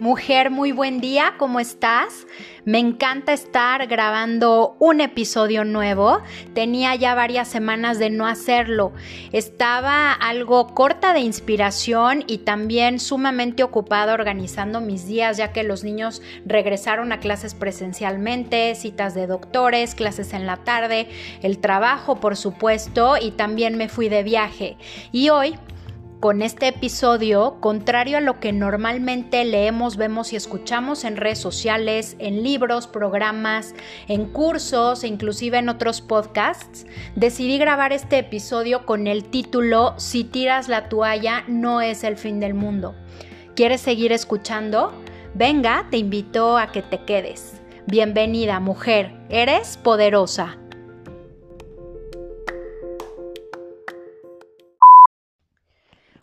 Mujer, muy buen día, ¿cómo estás? Me encanta estar grabando un episodio nuevo. Tenía ya varias semanas de no hacerlo. Estaba algo corta de inspiración y también sumamente ocupada organizando mis días ya que los niños regresaron a clases presencialmente, citas de doctores, clases en la tarde, el trabajo por supuesto y también me fui de viaje. Y hoy con este episodio, contrario a lo que normalmente leemos, vemos y escuchamos en redes sociales, en libros, programas, en cursos e inclusive en otros podcasts, decidí grabar este episodio con el título Si tiras la toalla no es el fin del mundo. ¿Quieres seguir escuchando? Venga, te invito a que te quedes. Bienvenida, mujer, eres poderosa.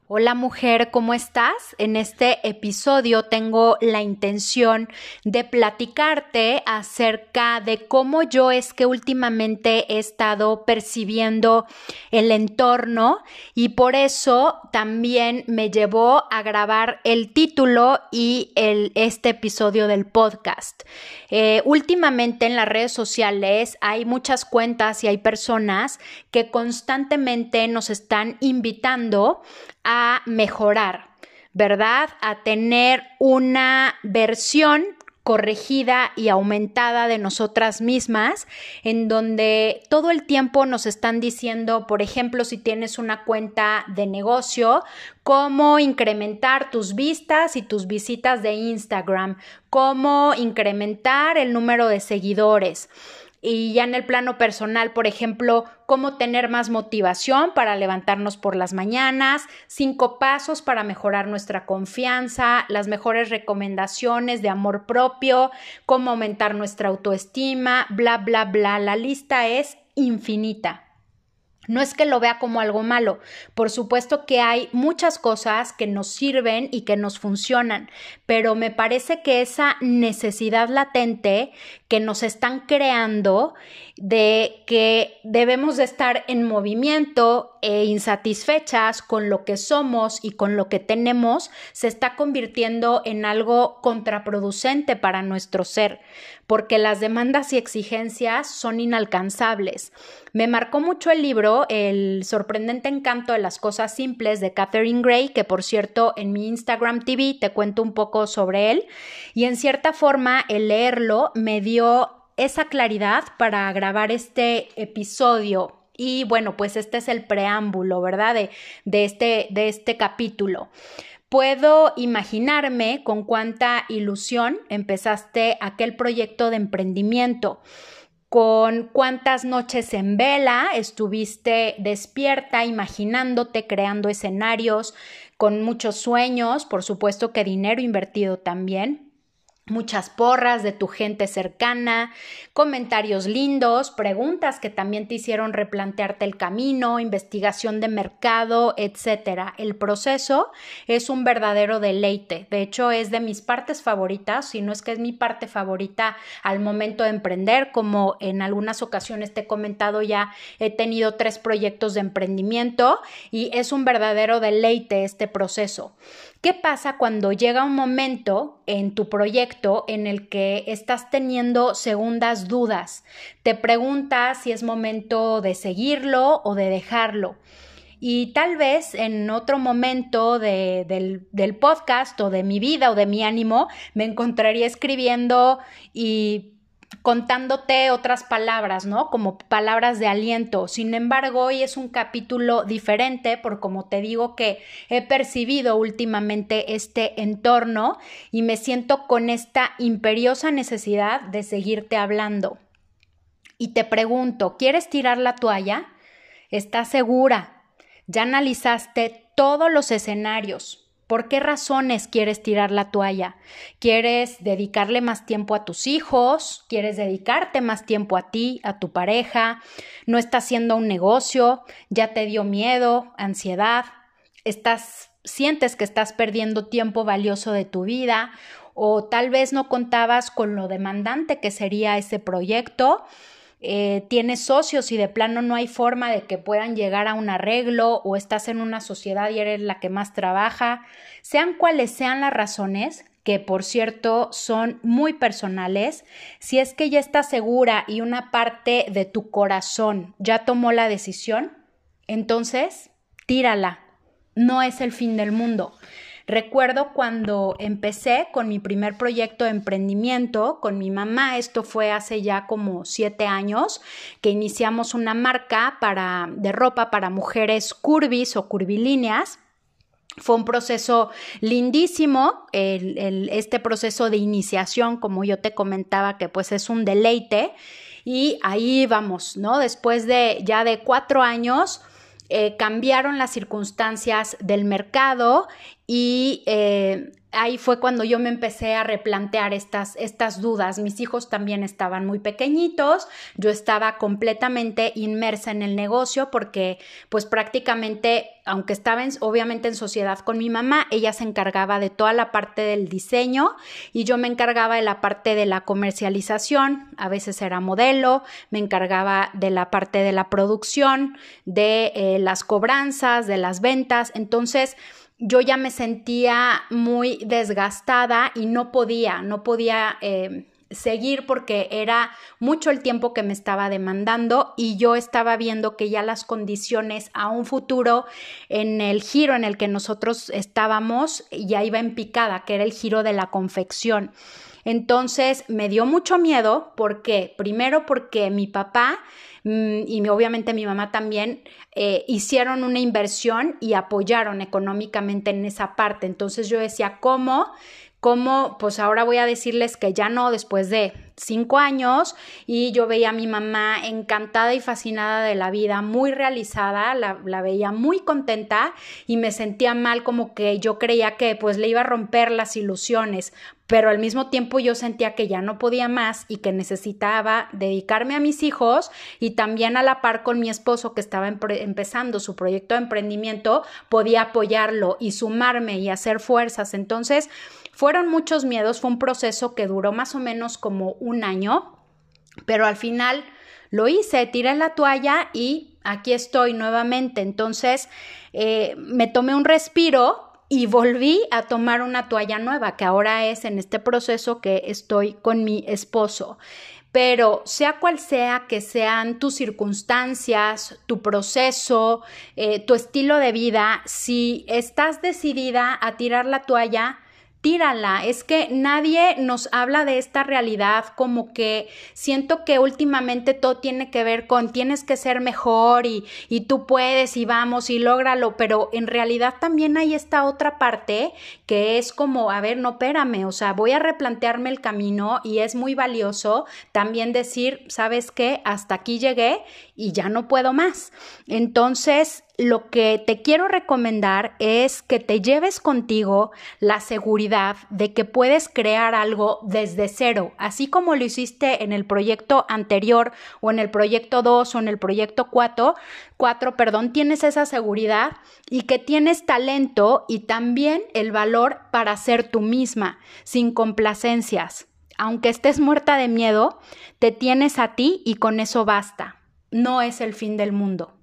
Hola mujer, ¿cómo estás? En este episodio tengo la intención de platicarte acerca de cómo yo es que últimamente he estado percibiendo el entorno y por eso también me llevó a grabar el título y este episodio del podcast. Eh, últimamente en las redes sociales hay muchas cuentas y hay personas que constantemente nos están invitando a mejorar, ¿verdad? A tener una versión corregida y aumentada de nosotras mismas, en donde todo el tiempo nos están diciendo, por ejemplo, si tienes una cuenta de negocio, cómo incrementar tus vistas y tus visitas de Instagram, cómo incrementar el número de seguidores. Y ya en el plano personal, por ejemplo, cómo tener más motivación para levantarnos por las mañanas, cinco pasos para mejorar nuestra confianza, las mejores recomendaciones de amor propio, cómo aumentar nuestra autoestima, bla, bla, bla. La lista es infinita. No es que lo vea como algo malo, por supuesto que hay muchas cosas que nos sirven y que nos funcionan, pero me parece que esa necesidad latente que nos están creando de que debemos de estar en movimiento e insatisfechas con lo que somos y con lo que tenemos se está convirtiendo en algo contraproducente para nuestro ser, porque las demandas y exigencias son inalcanzables. Me marcó mucho el libro El sorprendente encanto de las cosas simples de Catherine Gray, que por cierto en mi Instagram TV te cuento un poco sobre él, y en cierta forma el leerlo me dio esa claridad para grabar este episodio. Y bueno, pues este es el preámbulo, ¿verdad? De, de, este, de este capítulo. Puedo imaginarme con cuánta ilusión empezaste aquel proyecto de emprendimiento, con cuántas noches en vela estuviste despierta, imaginándote, creando escenarios, con muchos sueños, por supuesto que dinero invertido también muchas porras de tu gente cercana, comentarios lindos, preguntas que también te hicieron replantearte el camino, investigación de mercado, etcétera. El proceso es un verdadero deleite. De hecho, es de mis partes favoritas, si no es que es mi parte favorita al momento de emprender, como en algunas ocasiones te he comentado ya, he tenido tres proyectos de emprendimiento y es un verdadero deleite este proceso. ¿Qué pasa cuando llega un momento en tu proyecto en el que estás teniendo segundas dudas? Te preguntas si es momento de seguirlo o de dejarlo. Y tal vez en otro momento del, del, podcast o de mi vida o de mi ánimo me encontraría escribiendo y contándote otras palabras, ¿no? Como palabras de aliento. Sin embargo, hoy es un capítulo diferente por como te digo que he percibido últimamente este entorno y me siento con esta imperiosa necesidad de seguirte hablando. Y te pregunto, ¿quieres tirar la toalla? ¿Estás segura? ¿Ya analizaste todos los escenarios? ¿Por qué razones quieres tirar la toalla? ¿Quieres dedicarle más tiempo a tus hijos? ¿Quieres dedicarte más tiempo a ti, a tu pareja? ¿No estás haciendo un negocio? ¿Ya te dio miedo, ansiedad? ¿Estás sientes que estás perdiendo tiempo valioso de tu vida? ¿O tal vez no contabas con lo demandante que sería ese proyecto? Eh, tienes socios y de plano no hay forma de que puedan llegar a un arreglo o estás en una sociedad y eres la que más trabaja, sean cuales sean las razones, que por cierto son muy personales, si es que ya estás segura y una parte de tu corazón ya tomó la decisión, entonces tírala. No es el fin del mundo. Recuerdo cuando empecé con mi primer proyecto de emprendimiento con mi mamá, esto fue hace ya como siete años, que iniciamos una marca para, de ropa para mujeres curvis o curvilíneas. Fue un proceso lindísimo, este proceso de iniciación, como yo te comentaba, que pues es un deleite. Y ahí vamos, ¿no? Después de ya de cuatro años, eh, cambiaron las circunstancias del mercado y eh, ahí fue cuando yo me empecé a replantear estas, estas dudas. Mis hijos también estaban muy pequeñitos, yo estaba completamente inmersa en el negocio porque pues prácticamente, aunque estaba obviamente en sociedad con mi mamá, ella se encargaba de toda la parte del diseño y yo me encargaba de la parte de la comercialización, a veces era modelo, me encargaba de la parte de la producción, de eh, las cobranzas, de las ventas, entonces yo ya me sentía muy desgastada y no podía, no podía eh, seguir porque era mucho el tiempo que me estaba demandando y yo estaba viendo que ya las condiciones a un futuro en el giro en el que nosotros estábamos ya iba en picada, que era el giro de la confección. Entonces me dio mucho miedo porque, primero porque mi papá Mm, y obviamente mi mamá también eh, hicieron una inversión y apoyaron económicamente en esa parte. Entonces yo decía, ¿cómo? ¿Cómo? Pues ahora voy a decirles que ya no, después de cinco años, y yo veía a mi mamá encantada y fascinada de la vida, muy realizada, la, la, veía muy contenta y me sentía mal como que yo creía que pues le iba a romper las ilusiones, pero al mismo tiempo yo sentía que ya no podía más y que necesitaba dedicarme a mis hijos y también a la par con mi esposo que estaba empezando su proyecto de emprendimiento, podía apoyarlo y sumarme y hacer fuerzas. Entonces, fueron muchos miedos, fue un proceso que duró más o menos como un año, pero al final lo hice, tiré la toalla y aquí estoy nuevamente. Entonces, eh, me tomé un respiro y volví a tomar una toalla nueva, que ahora es en este proceso que estoy con mi esposo. Pero sea cual sea que sean tus circunstancias, tu proceso, eh, tu estilo de vida, si estás decidida a tirar la toalla, Es que nadie nos habla de esta realidad como que siento que últimamente todo tiene que ver con tienes que ser mejor y, y tú puedes y vamos y lógralo, pero en realidad también hay esta otra parte que es como, a ver, no, espérame, o sea, voy a replantearme el camino y es muy valioso también decir, ¿sabes qué? Hasta aquí llegué y ya no puedo más. Entonces, lo que te quiero recomendar es que te lleves contigo la seguridad de que puedes crear algo desde cero, así como lo hiciste en el proyecto anterior o en el proyecto 2 o en el proyecto 4, 4, perdón, tienes esa seguridad y que tienes talento y también el valor para ser tú misma, sin complacencias. Aunque estés muerta de miedo, te tienes a ti y con eso basta. No es el fin del mundo.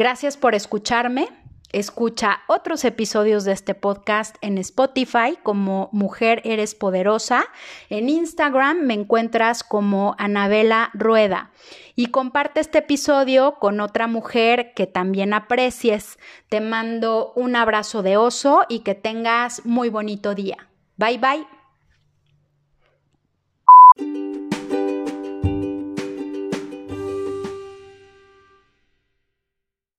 Gracias por escucharme. Escucha otros episodios de este podcast en Spotify como Mujer Eres Poderosa. En Instagram me encuentras como Anabela Rueda. Y comparte este episodio con otra mujer que también aprecies. Te mando un abrazo de oso y que tengas muy bonito día. Bye bye.